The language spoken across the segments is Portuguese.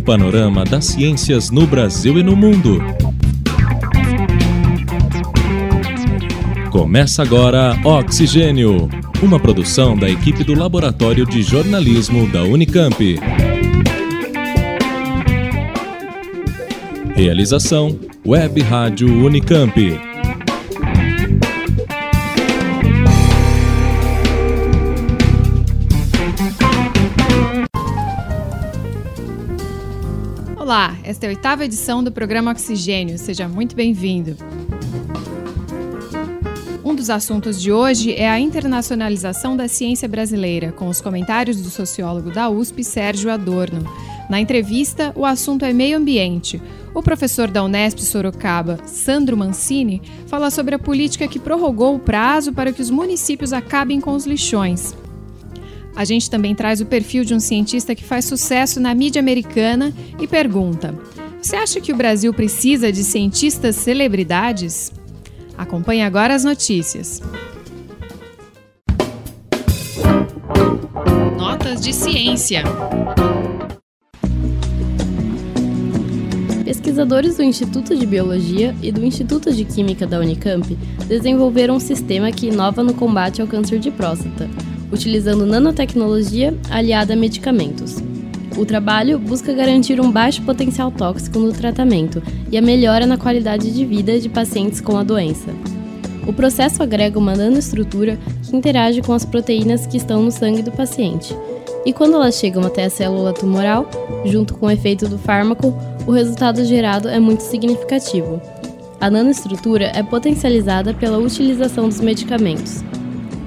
Um panorama das ciências no Brasil e no mundo. Começa agora Oxigênio, uma produção da equipe do Laboratório de Jornalismo da Unicamp. Realização Web Rádio Unicamp. Olá, esta é a oitava edição do programa Oxigênio. Seja muito bem-vindo. Um dos assuntos de hoje é a internacionalização da ciência brasileira, com os comentários do sociólogo da USP, Sérgio Adorno. Na entrevista, o assunto é meio ambiente. O professor da Unesp Sorocaba, Sandro Mancini, fala sobre a política que prorrogou o prazo para que os municípios acabem com os lixões. A gente também traz o perfil de um cientista que faz sucesso na mídia americana e pergunta: Você acha que o Brasil precisa de cientistas celebridades? Acompanhe agora as notícias. Notas de ciência. Pesquisadores do Instituto de Biologia e do Instituto de Química da Unicamp desenvolveram um sistema que inova no combate ao câncer de próstata utilizando nanotecnologia aliada a medicamentos. O trabalho busca garantir um baixo potencial tóxico no tratamento e a melhora na qualidade de vida de pacientes com a doença. O processo agrega uma nanoestrutura que interage com as proteínas que estão no sangue do paciente. E quando elas chegam até a célula tumoral, junto com o efeito do fármaco, o resultado gerado é muito significativo. A nanoestrutura é potencializada pela utilização dos medicamentos.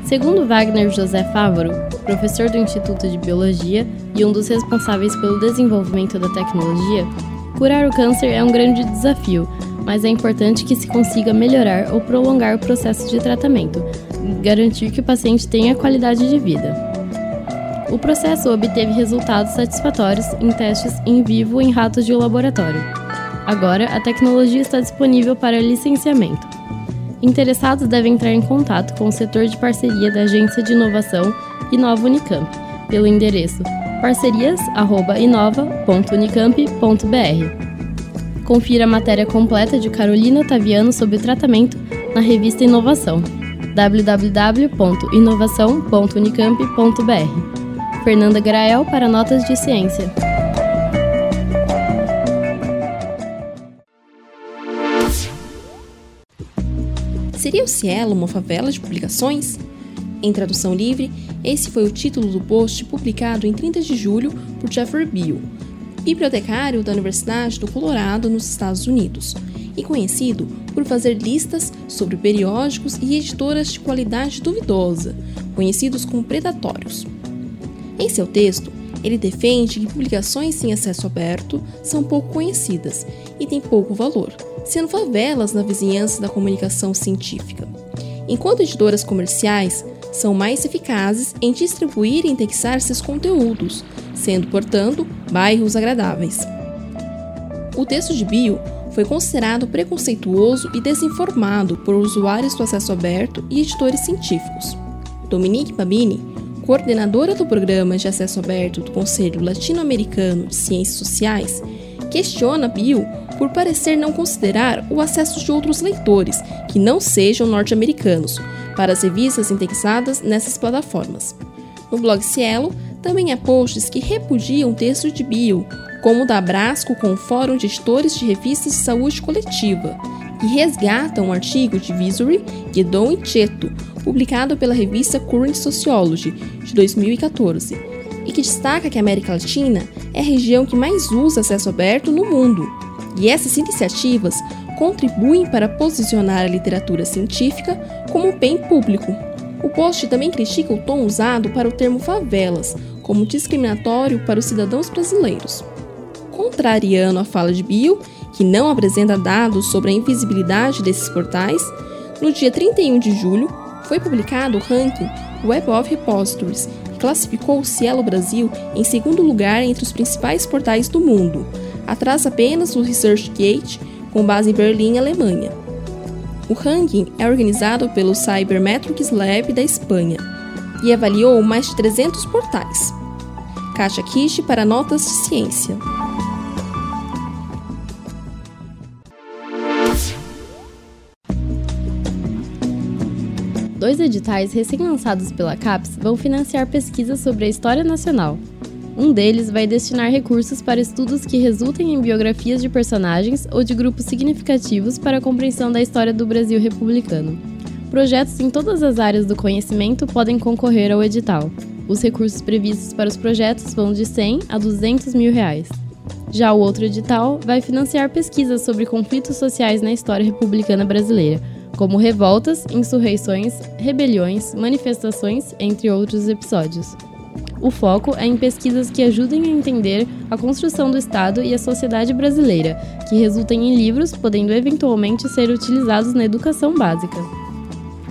Segundo Wagner José Fávaro, professor do Instituto de Biologia e um dos responsáveis pelo desenvolvimento da tecnologia, curar o câncer é um grande desafio, mas é importante que se consiga melhorar ou prolongar o processo de tratamento garantir que o paciente tenha qualidade de vida. O processo obteve resultados satisfatórios em testes em vivo em ratos de laboratório. Agora, a tecnologia está disponível para licenciamento. Interessados devem entrar em contato com o setor de parceria da Agência de Inovação Inova Unicamp pelo endereço parcerias@inova.unicamp.br. Confira a matéria completa de Carolina Otaviano sobre o tratamento na revista Inovação www.inovação.unicamp.br. Fernanda Grael para Notas de Ciência. Seria o Cielo uma favela de publicações? Em tradução livre, esse foi o título do post publicado em 30 de julho por Jeffrey Beal, bibliotecário da Universidade do Colorado, nos Estados Unidos, e conhecido por fazer listas sobre periódicos e editoras de qualidade duvidosa, conhecidos como predatórios. Em seu texto, ele defende que publicações sem acesso aberto são pouco conhecidas e têm pouco valor, sendo favelas na vizinhança da comunicação científica. Enquanto editoras comerciais são mais eficazes em distribuir e indexar seus conteúdos, sendo, portanto, bairros agradáveis. O texto de Bio foi considerado preconceituoso e desinformado por usuários do acesso aberto e editores científicos. Dominique Babini coordenadora do Programa de Acesso Aberto do Conselho Latino-Americano de Ciências Sociais, questiona Bill por parecer não considerar o acesso de outros leitores, que não sejam norte-americanos, para as revistas indexadas nessas plataformas. No blog Cielo, também há posts que repudiam o texto de Bill, como o da Abrasco com o Fórum de Editores de Revistas de Saúde Coletiva, que resgatam um artigo de Visory, Guedon e Cheto, publicado pela revista Current Sociology, de 2014, e que destaca que a América Latina é a região que mais usa acesso aberto no mundo. E essas iniciativas contribuem para posicionar a literatura científica como um bem público. O post também critica o tom usado para o termo favelas, como discriminatório para os cidadãos brasileiros. Contrariando a fala de Bill, que não apresenta dados sobre a invisibilidade desses portais, no dia 31 de julho, foi publicado o ranking Web of Repositories, que classificou o Cielo Brasil em segundo lugar entre os principais portais do mundo, atrás apenas do ResearchGate, com base em Berlim, Alemanha. O ranking é organizado pelo Cybermetrics Lab da Espanha e avaliou mais de 300 portais. Caixa Kish para notas de ciência. Dois editais recém-lançados pela CAPES vão financiar pesquisas sobre a história nacional, um deles vai destinar recursos para estudos que resultem em biografias de personagens ou de grupos significativos para a compreensão da história do Brasil republicano. Projetos em todas as áreas do conhecimento podem concorrer ao edital. Os recursos previstos para os projetos vão de 100 a 200 mil reais. Já o outro edital vai financiar pesquisas sobre conflitos sociais na história republicana brasileira, como revoltas, insurreições, rebeliões, manifestações, entre outros episódios. O foco é em pesquisas que ajudem a entender a construção do Estado e a sociedade brasileira, que resultem em livros, podendo eventualmente ser utilizados na educação básica.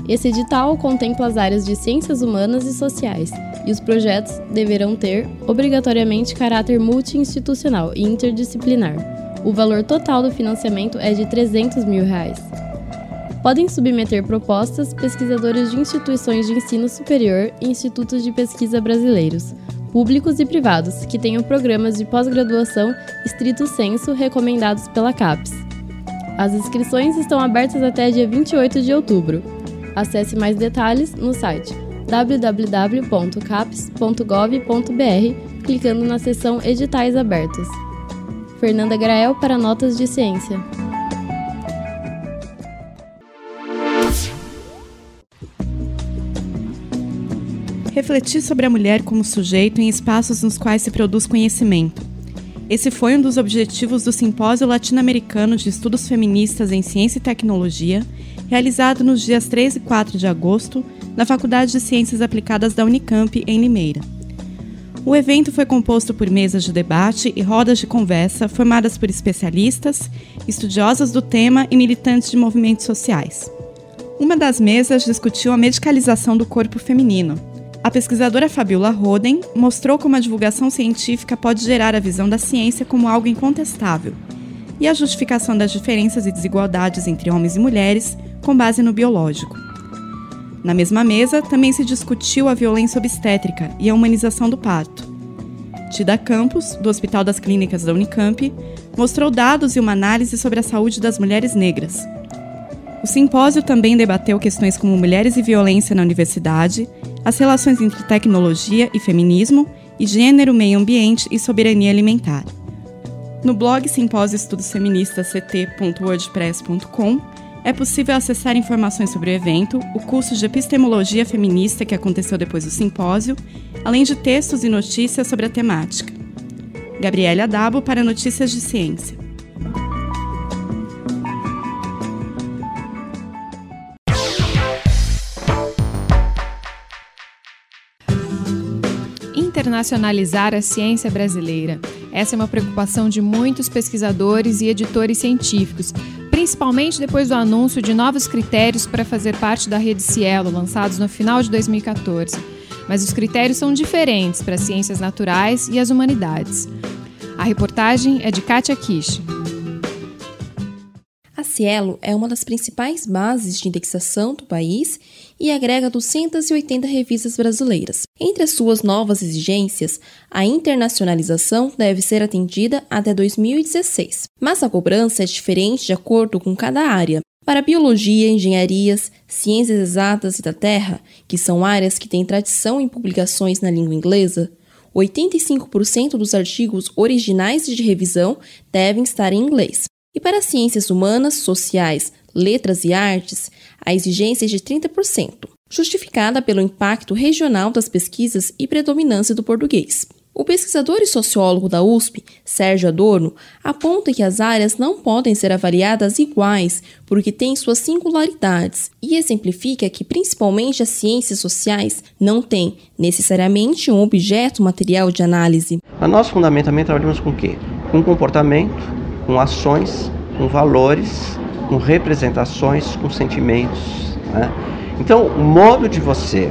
Esse edital contempla as áreas de ciências humanas e sociais, e os projetos deverão ter, obrigatoriamente, caráter multi-institucional e interdisciplinar. O valor total do financiamento é de 300 mil reais. Podem submeter propostas pesquisadores de instituições de ensino superior e institutos de pesquisa brasileiros, públicos e privados, que tenham programas de pós-graduação estrito senso recomendados pela CAPES. As inscrições estão abertas até dia 28 de outubro. Acesse mais detalhes no site www.caps.gov.br, clicando na seção Editais Abertos. Fernanda Grael para Notas de Ciência. Refletir sobre a mulher como sujeito em espaços nos quais se produz conhecimento. Esse foi um dos objetivos do Simpósio Latino-Americano de Estudos Feministas em Ciência e Tecnologia, realizado nos dias 3 e 4 de agosto, na Faculdade de Ciências Aplicadas da Unicamp, em Limeira. O evento foi composto por mesas de debate e rodas de conversa formadas por especialistas, estudiosas do tema e militantes de movimentos sociais. Uma das mesas discutiu a medicalização do corpo feminino, a pesquisadora Fabiola Roden mostrou como a divulgação científica pode gerar a visão da ciência como algo incontestável e a justificação das diferenças e desigualdades entre homens e mulheres com base no biológico. Na mesma mesa, também se discutiu a violência obstétrica e a humanização do parto. Tida Campos, do Hospital das Clínicas da Unicamp, mostrou dados e uma análise sobre a saúde das mulheres negras. O simpósio também debateu questões como mulheres e violência na universidade as relações entre tecnologia e feminismo, e gênero, meio ambiente e soberania alimentar. No blog Simpósio Estudos Feministas ct.wordpress.com é possível acessar informações sobre o evento, o curso de epistemologia feminista que aconteceu depois do simpósio, além de textos e notícias sobre a temática. Gabriele Adabo para Notícias de Ciência. Internacionalizar a ciência brasileira. Essa é uma preocupação de muitos pesquisadores e editores científicos, principalmente depois do anúncio de novos critérios para fazer parte da rede Cielo, lançados no final de 2014. Mas os critérios são diferentes para as ciências naturais e as humanidades. A reportagem é de Kátia Kish. Cielo é uma das principais bases de indexação do país e agrega 280 revistas brasileiras. Entre as suas novas exigências, a internacionalização deve ser atendida até 2016, mas a cobrança é diferente de acordo com cada área. Para biologia, engenharias, ciências exatas e da terra, que são áreas que têm tradição em publicações na língua inglesa, 85% dos artigos originais de revisão devem estar em inglês. E para ciências humanas, sociais, letras e artes, a exigência é de 30%, justificada pelo impacto regional das pesquisas e predominância do português. O pesquisador e sociólogo da USP, Sérgio Adorno, aponta que as áreas não podem ser avaliadas iguais porque têm suas singularidades e exemplifica que, principalmente as ciências sociais, não têm necessariamente um objeto material de análise. A nosso fundamentamento trabalhamos com o quê? Com comportamento, com ações, com valores, com representações, com sentimentos. Né? Então, o modo de você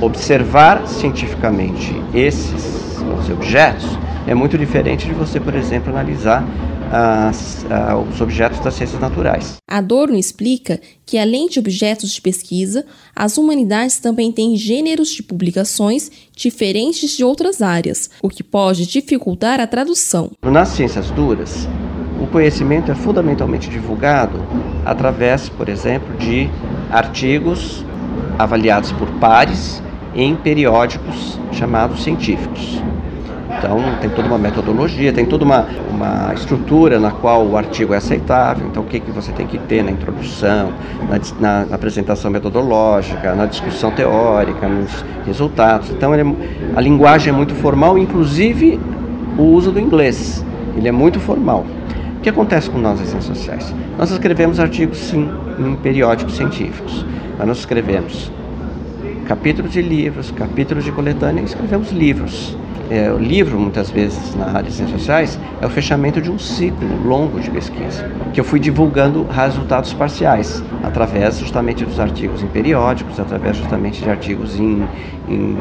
observar cientificamente esses objetos é muito diferente de você, por exemplo, analisar as, os objetos das ciências naturais. Adorno explica que, além de objetos de pesquisa, as humanidades também têm gêneros de publicações diferentes de outras áreas, o que pode dificultar a tradução. Nas ciências duras, o conhecimento é fundamentalmente divulgado através, por exemplo, de artigos avaliados por pares em periódicos chamados científicos. Então, tem toda uma metodologia, tem toda uma, uma estrutura na qual o artigo é aceitável. Então, o que, que você tem que ter na introdução, na, na, na apresentação metodológica, na discussão teórica, nos resultados. Então, é, a linguagem é muito formal, inclusive o uso do inglês. Ele é muito formal. Que acontece com nós, as ciências sociais? Nós escrevemos artigos, sim, em periódicos científicos. Mas nós escrevemos capítulos de livros, capítulos de coletânea, escrevemos livros. É, o livro, muitas vezes, na área de ciências sociais, é o fechamento de um ciclo longo de pesquisa, que eu fui divulgando resultados parciais, através justamente dos artigos em periódicos, através justamente de artigos em, em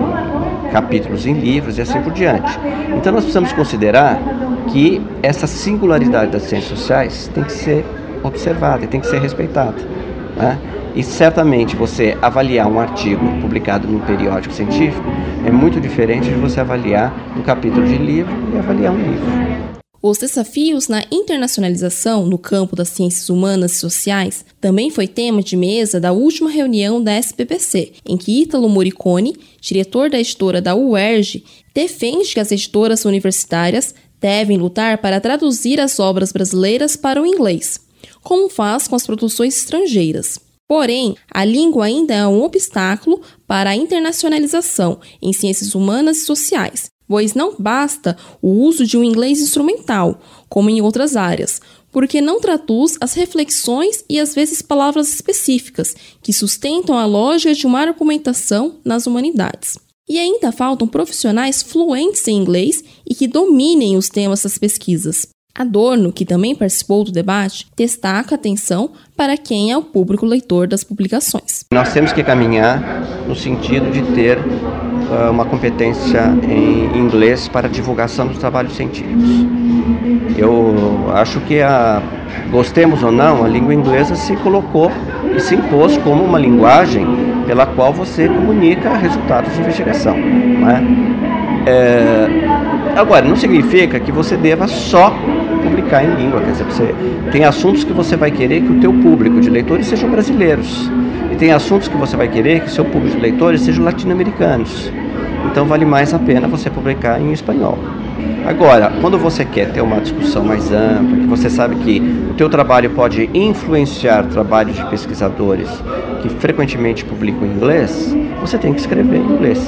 capítulos em livros e assim por diante. Então, nós precisamos considerar que essa singularidade das ciências sociais tem que ser observada e tem que ser respeitada. Né? E certamente você avaliar um artigo publicado num periódico científico é muito diferente de você avaliar um capítulo de livro e avaliar um livro. Os desafios na internacionalização no campo das ciências humanas e sociais também foi tema de mesa da última reunião da SPPC, em que Ítalo Moricone, diretor da editora da UERJ, defende que as editoras universitárias devem lutar para traduzir as obras brasileiras para o inglês, como faz com as produções estrangeiras. Porém, a língua ainda é um obstáculo para a internacionalização em ciências humanas e sociais, pois não basta o uso de um inglês instrumental, como em outras áreas, porque não traduz as reflexões e às vezes palavras específicas que sustentam a lógica de uma argumentação nas humanidades. E ainda faltam profissionais fluentes em inglês e que dominem os temas das pesquisas. Adorno, que também participou do debate, destaca a atenção para quem é o público leitor das publicações. Nós temos que caminhar no sentido de ter uh, uma competência em inglês para divulgação dos trabalhos científicos. Eu acho que, a, gostemos ou não, a língua inglesa se colocou e se impôs como uma linguagem pela qual você comunica resultados de investigação. Não é? Agora, não significa que você deva só publicar em língua, quer dizer, você tem assuntos que você vai querer que o teu público de leitores sejam brasileiros e tem assuntos que você vai querer que seu público de leitores sejam latino-americanos. Então vale mais a pena você publicar em espanhol. Agora, quando você quer ter uma discussão mais ampla, que você sabe que o teu trabalho pode influenciar trabalhos de pesquisadores que frequentemente publicam em inglês, você tem que escrever em inglês.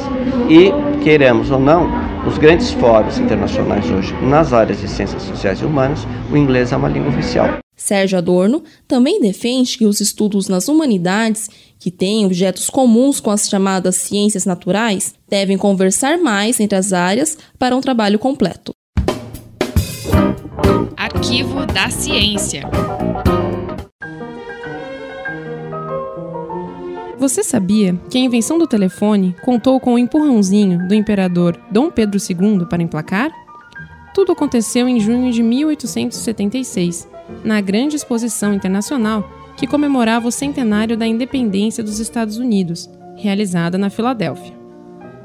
E, queremos ou não, os grandes fóruns internacionais hoje, nas áreas de ciências sociais e humanas, o inglês é uma língua oficial. Sérgio Adorno também defende que os estudos nas humanidades, que têm objetos comuns com as chamadas ciências naturais, devem conversar mais entre as áreas para um trabalho completo. Arquivo da Ciência. Você sabia que a invenção do telefone contou com o empurrãozinho do imperador Dom Pedro II para emplacar? Tudo aconteceu em junho de 1876, na Grande Exposição Internacional que comemorava o centenário da independência dos Estados Unidos, realizada na Filadélfia.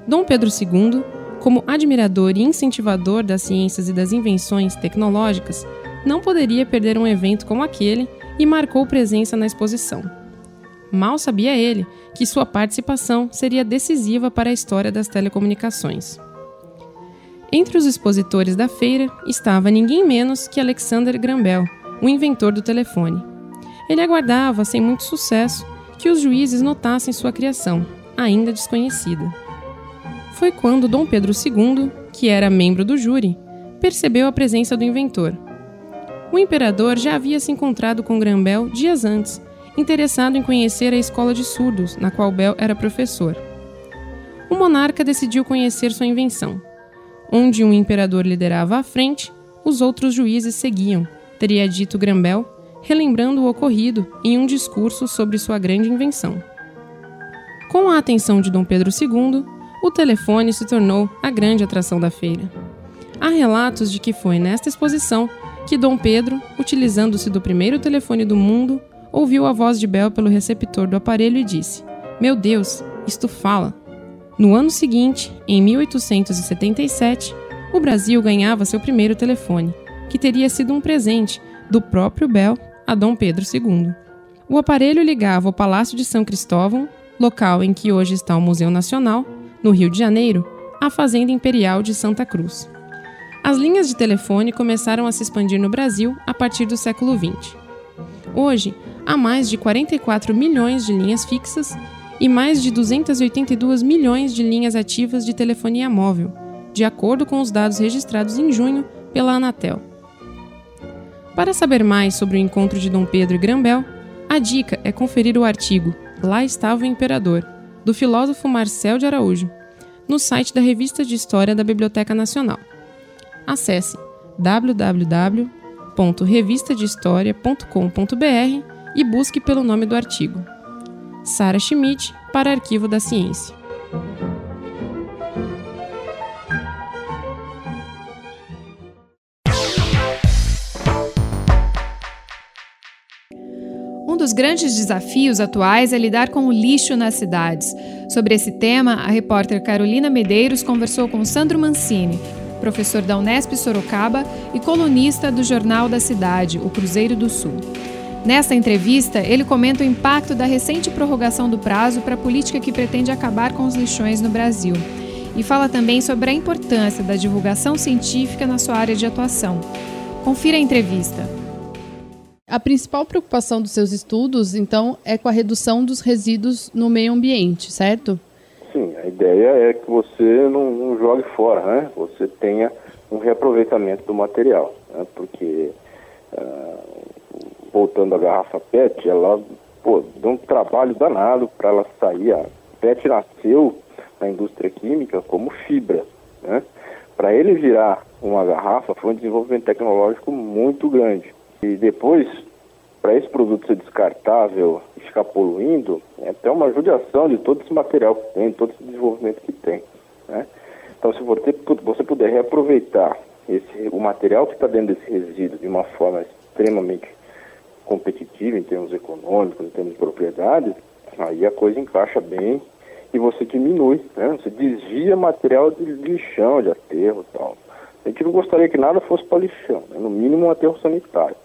Dom Pedro II, como admirador e incentivador das ciências e das invenções tecnológicas, não poderia perder um evento como aquele e marcou presença na exposição. Mal sabia ele que sua participação seria decisiva para a história das telecomunicações. Entre os expositores da feira estava ninguém menos que Alexander Graham Bell, o inventor do telefone. Ele aguardava, sem muito sucesso, que os juízes notassem sua criação, ainda desconhecida. Foi quando Dom Pedro II, que era membro do júri, percebeu a presença do inventor. O imperador já havia se encontrado com Graham Bell dias antes, interessado em conhecer a escola de surdos, na qual Bell era professor. O monarca decidiu conhecer sua invenção. Onde um imperador liderava à frente, os outros juízes seguiam, teria dito Grambel, relembrando o ocorrido em um discurso sobre sua grande invenção. Com a atenção de Dom Pedro II, o telefone se tornou a grande atração da feira. Há relatos de que foi nesta exposição que Dom Pedro, utilizando-se do primeiro telefone do mundo, ouviu a voz de Bell pelo receptor do aparelho e disse: Meu Deus, isto fala. No ano seguinte, em 1877, o Brasil ganhava seu primeiro telefone, que teria sido um presente do próprio Bell a Dom Pedro II. O aparelho ligava o Palácio de São Cristóvão, local em que hoje está o Museu Nacional, no Rio de Janeiro, à Fazenda Imperial de Santa Cruz. As linhas de telefone começaram a se expandir no Brasil a partir do século XX. Hoje, há mais de 44 milhões de linhas fixas e mais de 282 milhões de linhas ativas de telefonia móvel, de acordo com os dados registrados em junho pela Anatel. Para saber mais sobre o encontro de Dom Pedro e Grambel, a dica é conferir o artigo Lá estava o Imperador, do filósofo Marcel de Araújo, no site da Revista de História da Biblioteca Nacional. Acesse www.revistadehistoria.com.br e busque pelo nome do artigo. Sara Schmidt, para Arquivo da Ciência. Dos grandes desafios atuais é lidar com o lixo nas cidades. Sobre esse tema, a repórter Carolina Medeiros conversou com Sandro Mancini, professor da Unesp Sorocaba e colunista do Jornal da Cidade, o Cruzeiro do Sul. Nesta entrevista, ele comenta o impacto da recente prorrogação do prazo para a política que pretende acabar com os lixões no Brasil. E fala também sobre a importância da divulgação científica na sua área de atuação. Confira a entrevista. A principal preocupação dos seus estudos, então, é com a redução dos resíduos no meio ambiente, certo? Sim, a ideia é que você não, não jogue fora, né? Você tenha um reaproveitamento do material, né? porque uh, voltando à garrafa PET, ela pô, deu um trabalho danado para ela sair. A PET nasceu na indústria química como fibra, né? Para ele virar uma garrafa foi um desenvolvimento tecnológico muito grande. E depois, para esse produto ser descartável e ficar poluindo, é até uma judiação de todo esse material que tem, todo esse desenvolvimento que tem. Né? Então, se você, puder reaproveitar esse, o material que está dentro desse resíduo de uma forma extremamente competitiva em termos econômicos, em termos de propriedades, aí a coisa encaixa bem e você diminui, né? Você desvia material de lixão, de aterro e tal. A gente não gostaria que nada fosse para lixão, né? no mínimo um aterro sanitário.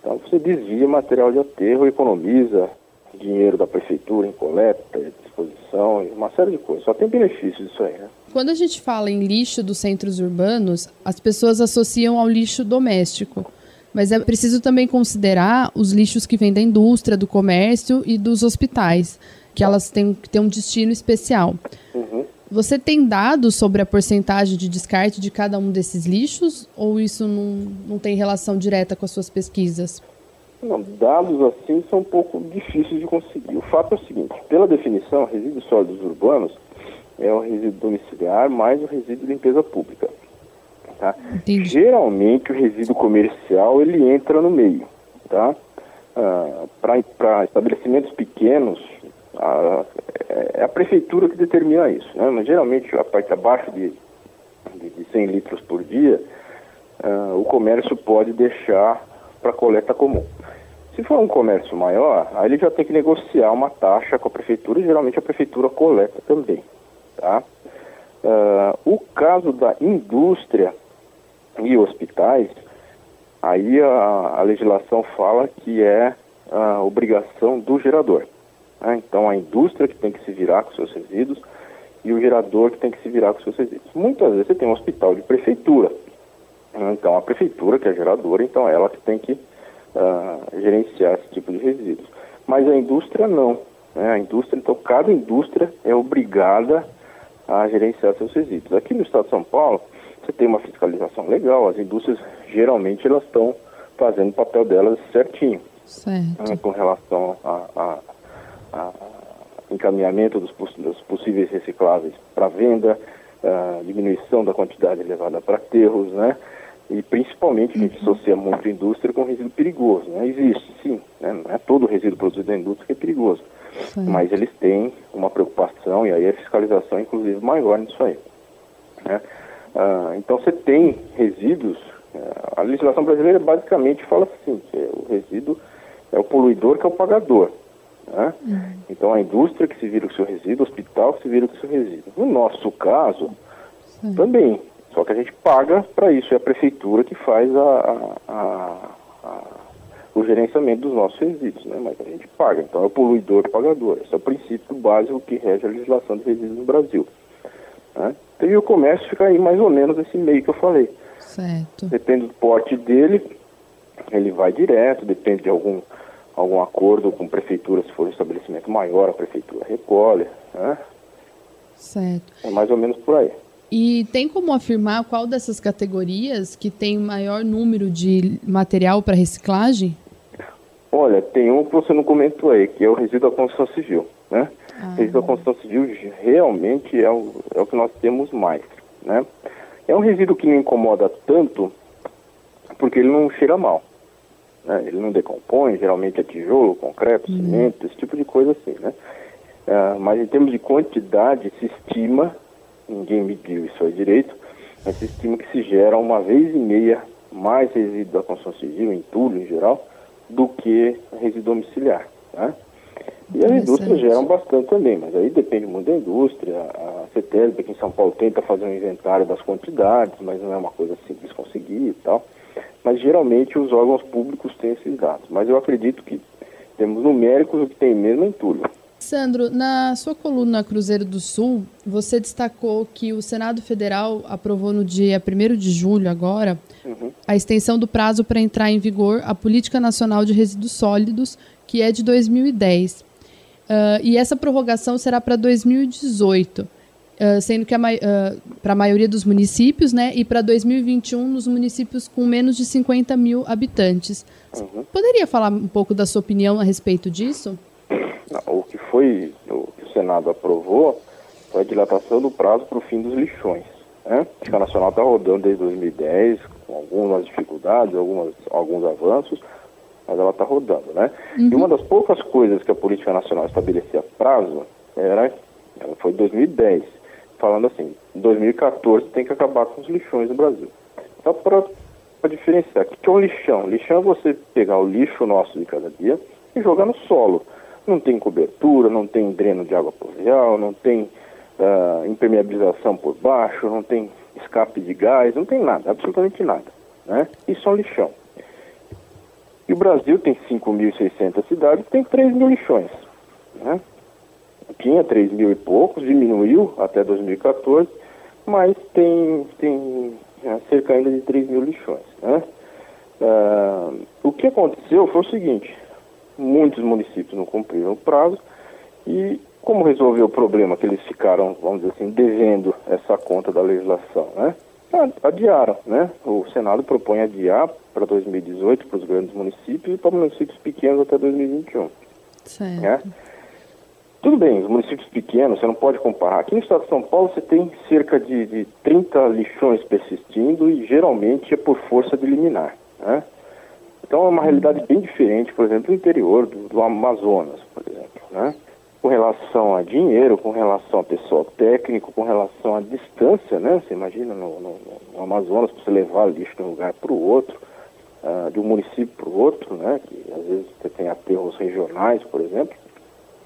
Então você desvia material de aterro, economiza dinheiro da prefeitura em coleta, disposição, uma série de coisas. Só tem benefícios isso aí, né? Quando a gente fala em lixo dos centros urbanos, as pessoas associam ao lixo doméstico. Mas é preciso também considerar os lixos que vêm da indústria, do comércio e dos hospitais, que elas têm que ter um destino especial. Uhum. Você tem dados sobre a porcentagem de descarte de cada um desses lixos ou isso não, não tem relação direta com as suas pesquisas? Não, dados assim são um pouco difíceis de conseguir. O fato é o seguinte: pela definição, resíduos sólidos urbanos é o resíduo domiciliar mais o resíduo de limpeza pública. Tá? Geralmente o resíduo comercial ele entra no meio. Tá? Ah, Para estabelecimentos pequenos, a, é a prefeitura que determina isso. Né? Mas geralmente a parte abaixo de, de, de 100 litros por dia, uh, o comércio pode deixar para coleta comum. Se for um comércio maior, aí ele já tem que negociar uma taxa com a prefeitura e geralmente a prefeitura coleta também. Tá? Uh, o caso da indústria e hospitais, aí a, a legislação fala que é a obrigação do gerador. Né? Então, a indústria que tem que se virar com seus resíduos e o gerador que tem que se virar com seus resíduos. Muitas vezes você tem um hospital de prefeitura. Né? Então, a prefeitura, que é geradora, então ela que tem que uh, gerenciar esse tipo de resíduos. Mas a indústria não. Né? A indústria, então, cada indústria é obrigada a gerenciar seus resíduos. Aqui no estado de São Paulo, você tem uma fiscalização legal. As indústrias, geralmente, elas estão fazendo o papel delas certinho. Né? Com relação a, a a, encaminhamento dos, dos, possíveis recicláveis para venda, a diminuição da quantidade levada para aterros, né? E principalmente a gente uhum. associa muito a indústria com resíduo perigoso, né? Existe, sim, né? não é todo resíduo produzido na indústria que é perigoso, sim. mas eles têm uma preocupação e aí a fiscalização é inclusive maior nisso aí. Né? Ah, então você tem resíduos, a legislação brasileira basicamente fala assim, que o resíduo é o poluidor que é o pagador. Né? Uhum. Então a indústria que se vira com o seu resíduo, o hospital que se vira com o seu resíduo. No nosso caso, Sim. também. Só que a gente paga para isso, é a prefeitura que faz a, a, a, o gerenciamento dos nossos resíduos, né? mas a gente paga, então é o poluidor pagador. Esse é o princípio básico que rege a legislação de resíduos no Brasil. Né? E o comércio fica aí mais ou menos nesse meio que eu falei. Certo. Depende do porte dele, ele vai direto, depende de algum, algum acordo com a prefeitura, se for um estabelecimento maior, a prefeitura recolhe. Né? Certo. É mais ou menos por aí. E tem como afirmar qual dessas categorias que tem maior número de material para reciclagem? Olha, tem um que você não comentou aí, que é o resíduo da construção civil. Né? Ah. Resíduo da construção civil realmente é o, é o que nós temos mais. Né? É um resíduo que não incomoda tanto porque ele não cheira mal. Né? Ele não decompõe, geralmente é tijolo, concreto, uhum. cimento, esse tipo de coisa assim. Né? Uh, mas em termos de quantidade, se estima, ninguém mediu isso aí direito, mas se estima que se gera uma vez e meia mais resíduo da construção civil, entulho em geral, do que resíduo domiciliar. Tá? E as indústrias geram bastante também, mas aí depende muito da indústria. A CETESB aqui em São Paulo tenta fazer um inventário das quantidades, mas não é uma coisa simples conseguir e tal. Mas geralmente os órgãos públicos têm esses dados. Mas eu acredito que temos numéricos o que tem mesmo é entulho. Sandro, na sua coluna Cruzeiro do Sul, você destacou que o Senado Federal aprovou no dia 1 de julho, agora, uhum. a extensão do prazo para entrar em vigor a Política Nacional de Resíduos Sólidos, que é de 2010. Uh, ah, e essa prorrogação será para 2018, uh, sendo que uh, para a maioria dos municípios, né, e para 2021 nos municípios com menos de 50 mil habitantes. Uhum. Poderia falar um pouco da sua opinião a respeito disso? O que foi, o que o Senado aprovou foi a dilatação do prazo para o fim dos lixões. Né? A Política Nacional está rodando desde 2010, com algumas dificuldades, algumas, alguns avanços, mas ela está rodando, né? Uhum. E uma das poucas coisas que a Política Nacional estabelecia prazo era, ela foi 2010, falando assim, em 2014 tem que acabar com os lixões no Brasil. Só para diferenciar, o que é um lixão? Lixão é você pegar o lixo nosso de cada dia e jogar no solo não tem cobertura, não tem dreno de água pluvial, não tem uh, impermeabilização por baixo, não tem escape de gás, não tem nada, absolutamente nada. Né? Isso é um lixão. E o Brasil tem 5.600 cidades, tem 3 mil lixões. Né? Tinha 3 mil e poucos, diminuiu até 2014, mas tem, tem é, cerca ainda de 3 mil lixões. Né? Uh, o que aconteceu foi o seguinte, muitos municípios não cumpriram o prazo e como resolver o problema que eles ficaram, vamos dizer assim, devendo essa conta da legislação, né? Adiaram, né? O Senado propõe adiar para 2018 para os grandes municípios e para municípios pequenos até 2021. Certo. Né? Tudo bem, os municípios pequenos, você não pode comparar. Aqui no estado de São Paulo você tem cerca de, de 30 lixões persistindo e geralmente é por força de liminar, né? Então é uma realidade bem diferente, por exemplo, do interior do, do Amazonas, por exemplo, né? Com relação a dinheiro, com relação a pessoal técnico, com relação à distância, né? Você imagina no, no, no Amazonas, você levar lixo de um lugar para o outro, uh, de um município para o outro, né? Que às vezes você tem aterros regionais, por exemplo.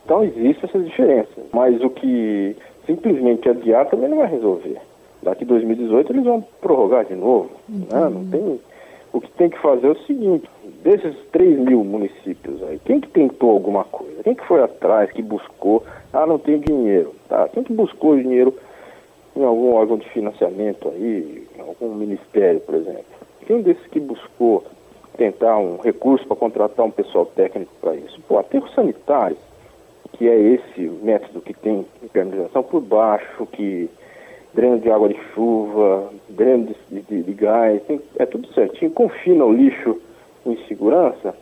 Então existem essas diferenças. Mas o que simplesmente adiar também não vai resolver. Daqui 2018 eles vão prorrogar de novo. Né? Não tem o que tem que fazer é o seguinte, desses 3 mil municípios aí, quem que tentou alguma coisa? Quem que foi atrás, que buscou? Ah, não tem dinheiro, tá? Quem que buscou dinheiro em algum órgão de financiamento aí, em algum ministério, por exemplo? Quem desses que buscou tentar um recurso para contratar um pessoal técnico para isso? Pô, aterro sanitário, que é esse método que tem impermeabilização por baixo, que dreno de água de chuva, dreno de, de, de gás, tem, é tudo certinho. Confina o lixo em segurança.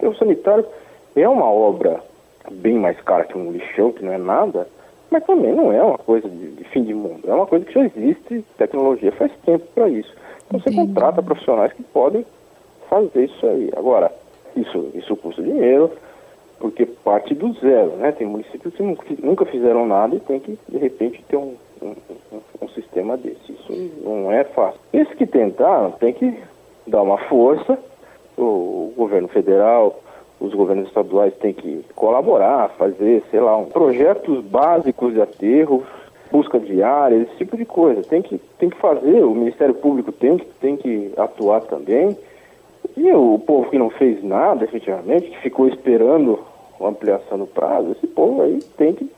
O sanitário é uma obra bem mais cara que um lixão, que não é nada, mas também não é uma coisa de, de fim de mundo. É uma coisa que já existe, tecnologia faz tempo para isso. Então você contrata profissionais que podem fazer isso aí. Agora, isso, isso custa dinheiro, porque parte do zero, né? Tem municípios que nunca fizeram nada e tem que, de repente, ter um, um, um, sistema desse. Isso não é fácil. Esses que tentaram tem que dar uma força, o, o governo federal, os governos estaduais têm que colaborar, fazer, sei lá, um, projetos básicos de aterro, busca de áreas, esse tipo de coisa. Tem que, tem que fazer, o Ministério Público tem, tem que atuar também. E o povo que não fez nada, efetivamente, que ficou esperando a ampliação do prazo, esse povo aí tem que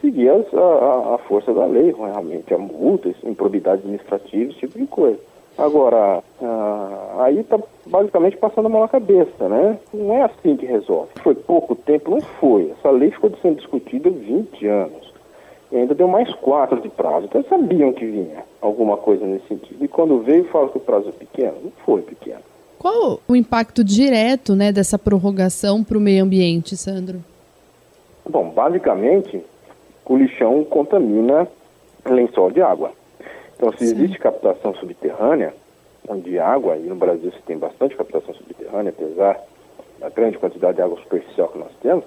seguir as, a, a, força da lei, realmente, a multas, improbidade administrativa, esse tipo de coisa. Agora, ah, aí está basicamente passando a mão na cabeça, né? Não é assim que resolve. Foi pouco tempo? Não foi. Essa lei ficou sendo discutida há 20 anos. E ainda deu mais quatro de prazo. Então sabiam que vinha alguma coisa nesse sentido. E quando veio, fala que o prazo é pequeno. Não foi pequeno. Qual o impacto direto né, dessa prorrogação para o meio ambiente, Sandro? Bom, basicamente, o lixão contamina lençol de água. Então, se Sim. existe captação subterrânea de água, e no Brasil se tem bastante captação subterrânea, apesar da grande quantidade de água superficial que nós temos,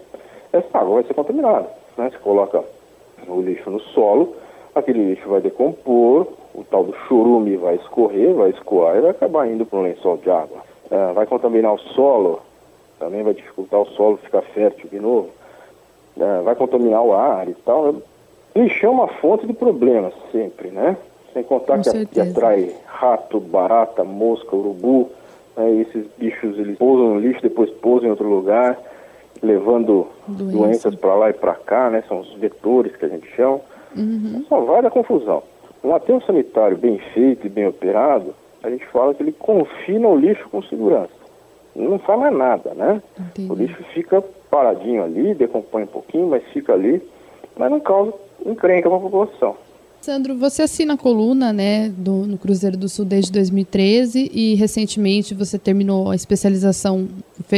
essa água vai ser contaminada. Né? Você coloca o lixo no solo, aquele lixo vai decompor, o tal do churume vai escorrer, vai escoar e vai acabar indo para um lençol de água. É, vai contaminar o solo, também vai dificultar o solo ficar fértil de novo. É, vai contaminar o ar e tal. Lixão é uma fonte de problemas sempre, né? Sem contar que, que, atrai rato, barata, mosca, urubu. Né? esses bichos eles pousam no lixo, depois pousam em outro lugar, levando Doença. doenças para lá e para cá, né? São os vetores que a gente chama. Uhum. Só vai da confusão. Um aterro sanitário bem feito e bem operado, a gente fala que ele confina o lixo com segurança. Não faz mais nada, né? Entendi. O lixo fica paradinho ali, decompõe um pouquinho, mas fica ali, mas não causa encrenca para a população. Sandro, você assina a coluna né, do, no Cruzeiro do Sul desde 2013 e recentemente você terminou a especialização,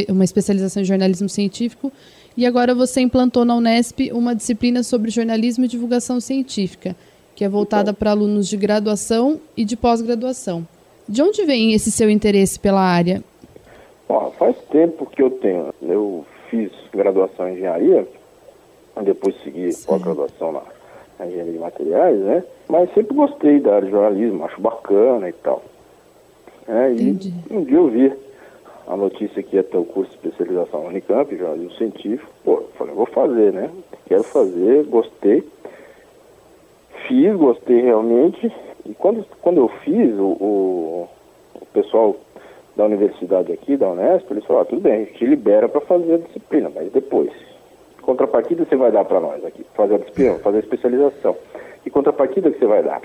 uma especialização em jornalismo científico e agora você implantou na Unesp uma disciplina sobre jornalismo e divulgação científica, que é voltada para alunos de graduação e de pós-graduação. De onde vem esse seu interesse pela área? Faz tempo que eu tenho. Eu fiz graduação em engenharia, depois segui pós-graduação na a engenharia de materiais, né? Mas sempre gostei da área de jornalismo, acho bacana e tal. É, e um dia eu vi a notícia que ia ter o curso de especialização na Unicamp, jornalismo científico. Pô, falei, vou fazer, né? Quero fazer, gostei. Fiz, gostei realmente. E quando, quando eu fiz, o, o, o pessoal da universidade aqui, da Unesp, eles falaram, ah, tudo bem, a gente libera para fazer a disciplina, mas depois contrapartida você vai dar para nós aqui? Fazer a disciplina, fazer a especialização. Que contrapartida que você vai dar?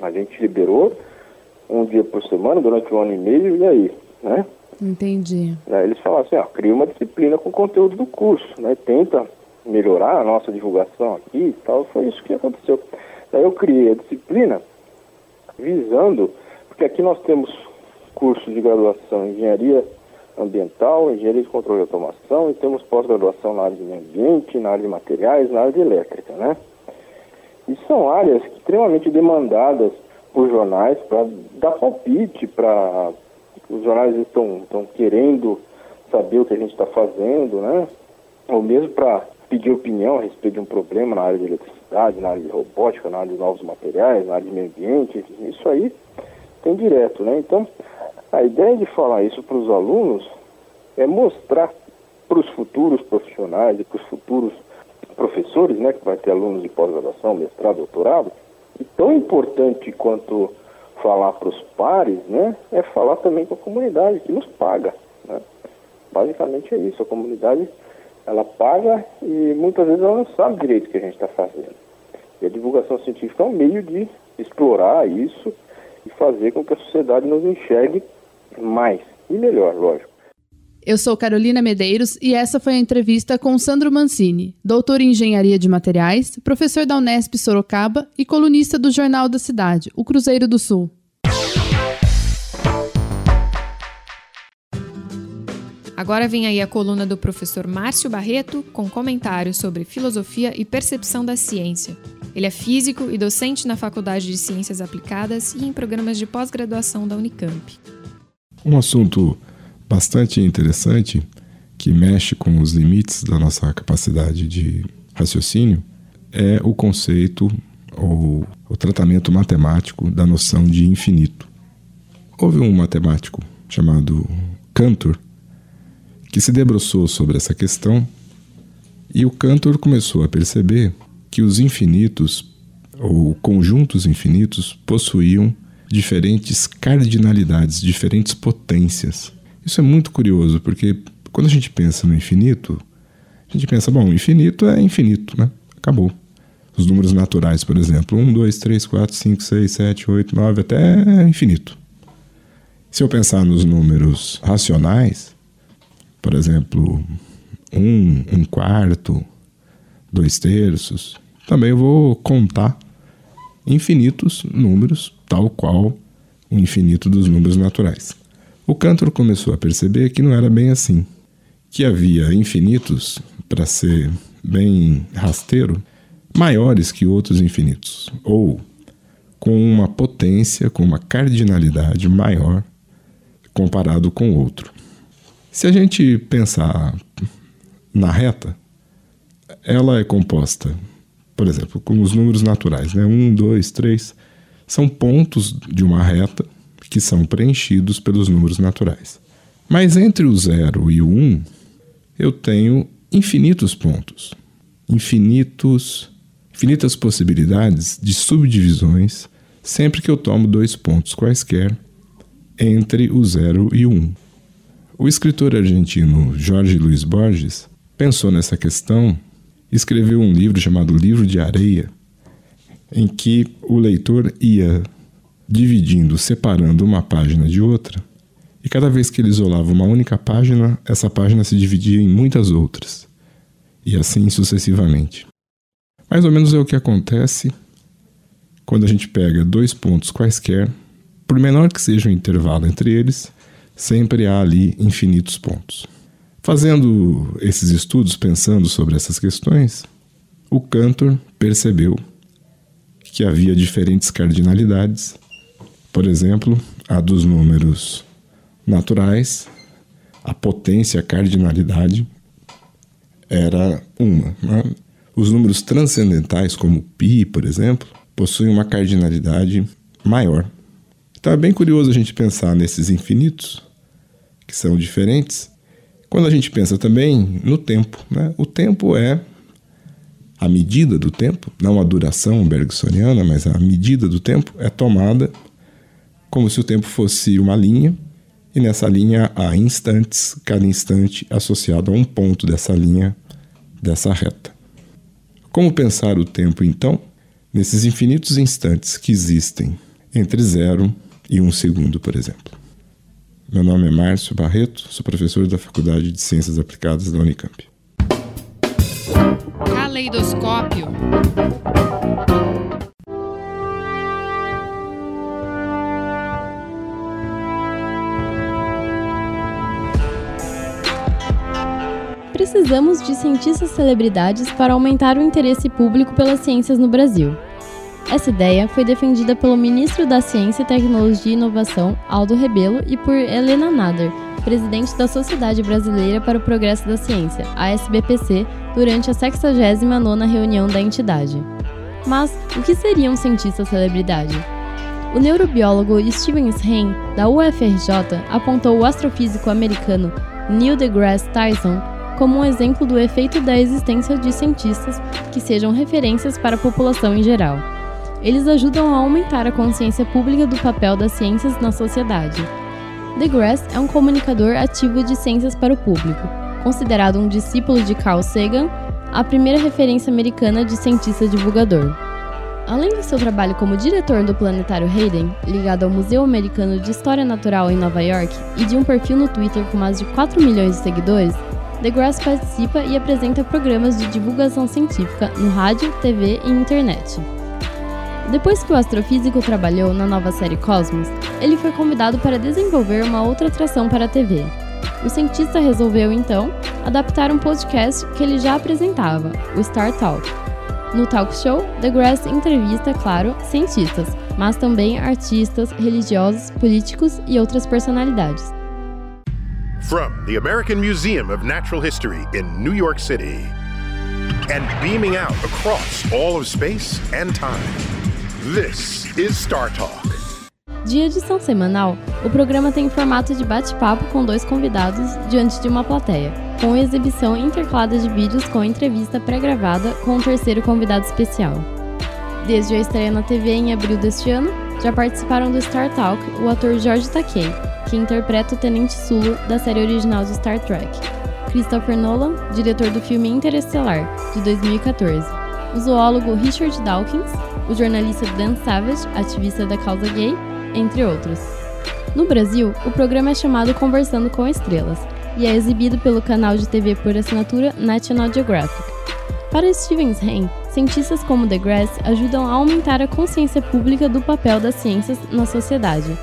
A gente liberou um dia por semana durante um ano e meio, e aí, né? Entendi. Aí eles falaram assim, ó, cria uma disciplina com o conteúdo do curso, né? Tenta melhorar a nossa divulgação aqui e tal. Foi isso que aconteceu. Daí eu criei a disciplina visando, porque aqui nós temos curso de graduação em engenharia ambiental, engenharia de controle e automação e temos pós-graduação na área de meio ambiente, na área de materiais, na área de elétrica, né? E são áreas extremamente demandadas por jornais para dar palpite, para os jornais estão, estão querendo saber o que a gente está fazendo, né? Ou mesmo para pedir opinião a respeito de um problema na área de eletricidade, na área de robótica, na área de novos materiais, na área de meio ambiente, isso aí tem direto, né? Então, a ideia de falar isso para os alunos é mostrar para os futuros profissionais e para os futuros professores, né, que vai ter alunos de pós-graduação, mestrado, doutorado, e tão importante quanto falar para os pares, né, é falar também com a comunidade que nos paga. Né? Basicamente é isso, a comunidade ela paga e muitas vezes ela não sabe direito o que a gente está fazendo. E a divulgação científica é um meio de explorar isso e fazer com que a sociedade nos enxergue mais e melhor, lógico. Eu sou Carolina Medeiros e essa foi a entrevista com Sandro Mancini, doutor em Engenharia de Materiais, professor da Unesp Sorocaba e colunista do Jornal da Cidade, o Cruzeiro do Sul. Agora vem aí a coluna do professor Márcio Barreto com comentários sobre filosofia e percepção da ciência. Ele é físico e docente na Faculdade de Ciências Aplicadas e em programas de pós-graduação da Unicamp. Um assunto bastante interessante que mexe com os limites da nossa capacidade de raciocínio é o conceito ou o tratamento matemático da noção de infinito. Houve um matemático chamado Cantor que se debruçou sobre essa questão e o Cantor começou a perceber que os infinitos ou conjuntos infinitos possuíam diferentes cardinalidades, diferentes potências. Isso é muito curioso, porque quando a gente pensa no infinito, a gente pensa, bom, infinito é infinito, né? Acabou. Os números naturais, por exemplo, 1, 2, 3, 4, 5, 6, 7, 8, 9, até infinito. Se eu pensar nos números racionais, por exemplo, 1, 1 quarto, 2 terços, também eu vou contar infinitos números, tal qual o infinito dos números naturais. O Cantor começou a perceber que não era bem assim, que havia infinitos, para ser bem rasteiro, maiores que outros infinitos, ou com uma potência, com uma cardinalidade maior comparado com outro. Se a gente pensar na reta, ela é composta, por exemplo, com os números naturais, né? 1, 2, 3, são pontos de uma reta que são preenchidos pelos números naturais. Mas entre o 0 e o 1, um, eu tenho infinitos pontos, infinitos, infinitas possibilidades de subdivisões sempre que eu tomo dois pontos quaisquer entre o 0 e o 1. Um. O escritor argentino Jorge Luiz Borges pensou nessa questão escreveu um livro chamado Livro de Areia, em que o leitor ia dividindo, separando uma página de outra, e cada vez que ele isolava uma única página, essa página se dividia em muitas outras, e assim sucessivamente. Mais ou menos é o que acontece quando a gente pega dois pontos quaisquer, por menor que seja o intervalo entre eles, sempre há ali infinitos pontos. Fazendo esses estudos, pensando sobre essas questões, o Cantor percebeu que havia diferentes cardinalidades por exemplo, a dos números naturais, a potência, a cardinalidade era uma. Né? Os números transcendentais, como π, por exemplo, possuem uma cardinalidade maior. Então é bem curioso a gente pensar nesses infinitos, que são diferentes, quando a gente pensa também no tempo. Né? O tempo é a medida do tempo, não a duração bergsoniana, mas a medida do tempo é tomada como se o tempo fosse uma linha, e nessa linha há instantes, cada instante associado a um ponto dessa linha, dessa reta. Como pensar o tempo, então, nesses infinitos instantes que existem entre zero e um segundo, por exemplo? Meu nome é Márcio Barreto, sou professor da Faculdade de Ciências Aplicadas da Unicamp. Caleidoscópio. precisamos de cientistas celebridades para aumentar o interesse público pelas ciências no Brasil. Essa ideia foi defendida pelo ministro da Ciência, Tecnologia e Inovação, Aldo Rebelo, e por Helena Nader, presidente da Sociedade Brasileira para o Progresso da Ciência, ASBPC, durante a 69ª reunião da entidade. Mas o que seria um cientista celebridade? O neurobiólogo Steven Shen, da UFRJ, apontou o astrofísico americano Neil deGrasse Tyson como um exemplo do efeito da existência de cientistas que sejam referências para a população em geral. Eles ajudam a aumentar a consciência pública do papel das ciências na sociedade. DeGrasse é um comunicador ativo de ciências para o público, considerado um discípulo de Carl Sagan, a primeira referência americana de cientista divulgador. Além do seu trabalho como diretor do Planetário Hayden, ligado ao Museu Americano de História Natural em Nova York, e de um perfil no Twitter com mais de 4 milhões de seguidores, DeGrasse participa e apresenta programas de divulgação científica no rádio, TV e internet. Depois que o astrofísico trabalhou na nova série Cosmos, ele foi convidado para desenvolver uma outra atração para a TV. O cientista resolveu, então, adaptar um podcast que ele já apresentava, o Star Talk. No talk show, DeGrasse entrevista, claro, cientistas, mas também artistas, religiosos, políticos e outras personalidades. From the American Museum of Natural History in New York City. And beaming out across all of space and time. This is Star Talk. De edição semanal, o programa tem formato de bate-papo com dois convidados diante de uma plateia, com exibição intercalada de vídeos com entrevista pré-gravada com um terceiro convidado especial. Desde a estreia na TV em abril deste ano, já participaram do Star Talk o ator Jorge Takei, que interpreta o Tenente Sulu da série original de Star Trek. Christopher Nolan, diretor do filme Interestelar, de 2014. O zoólogo Richard Dawkins, o jornalista Dan Savage, ativista da causa gay, entre outros. No Brasil, o programa é chamado Conversando com Estrelas e é exibido pelo canal de TV por assinatura National Geographic. Para Stevens Hain, cientistas como deGrasse ajudam a aumentar a consciência pública do papel das ciências na sociedade.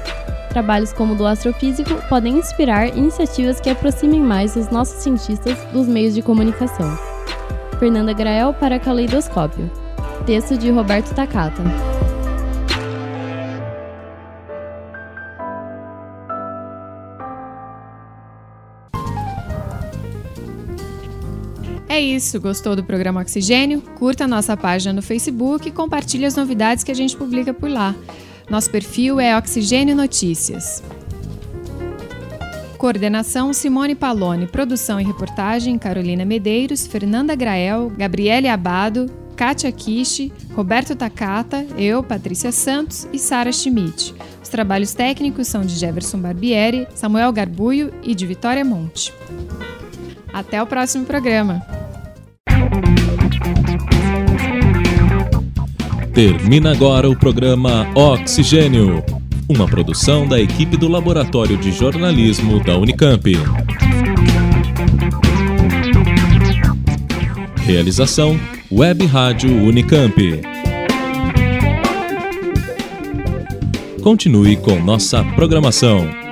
Trabalhos como o do astrofísico podem inspirar iniciativas que aproximem mais os nossos cientistas dos meios de comunicação. Fernanda Grael para Caleidoscópio. Texto de Roberto Takata. É isso, gostou do programa Oxigênio? Curta a nossa página no Facebook e compartilhe as novidades que a gente publica por lá. Nosso perfil é Oxigênio Notícias. Coordenação Simone Palone, produção e reportagem Carolina Medeiros, Fernanda Grael, Gabriele Abado, Kátia Kishi, Roberto Takata, eu, Patrícia Santos e Sara Schmidt. Os trabalhos técnicos são de Jefferson Barbieri, Samuel Garbuio e de Vitória Monte. Até o próximo programa. Termina agora o programa Oxigênio, uma produção da equipe do Laboratório de Jornalismo da Unicamp. Realização Web Rádio Unicamp. Continue com nossa programação.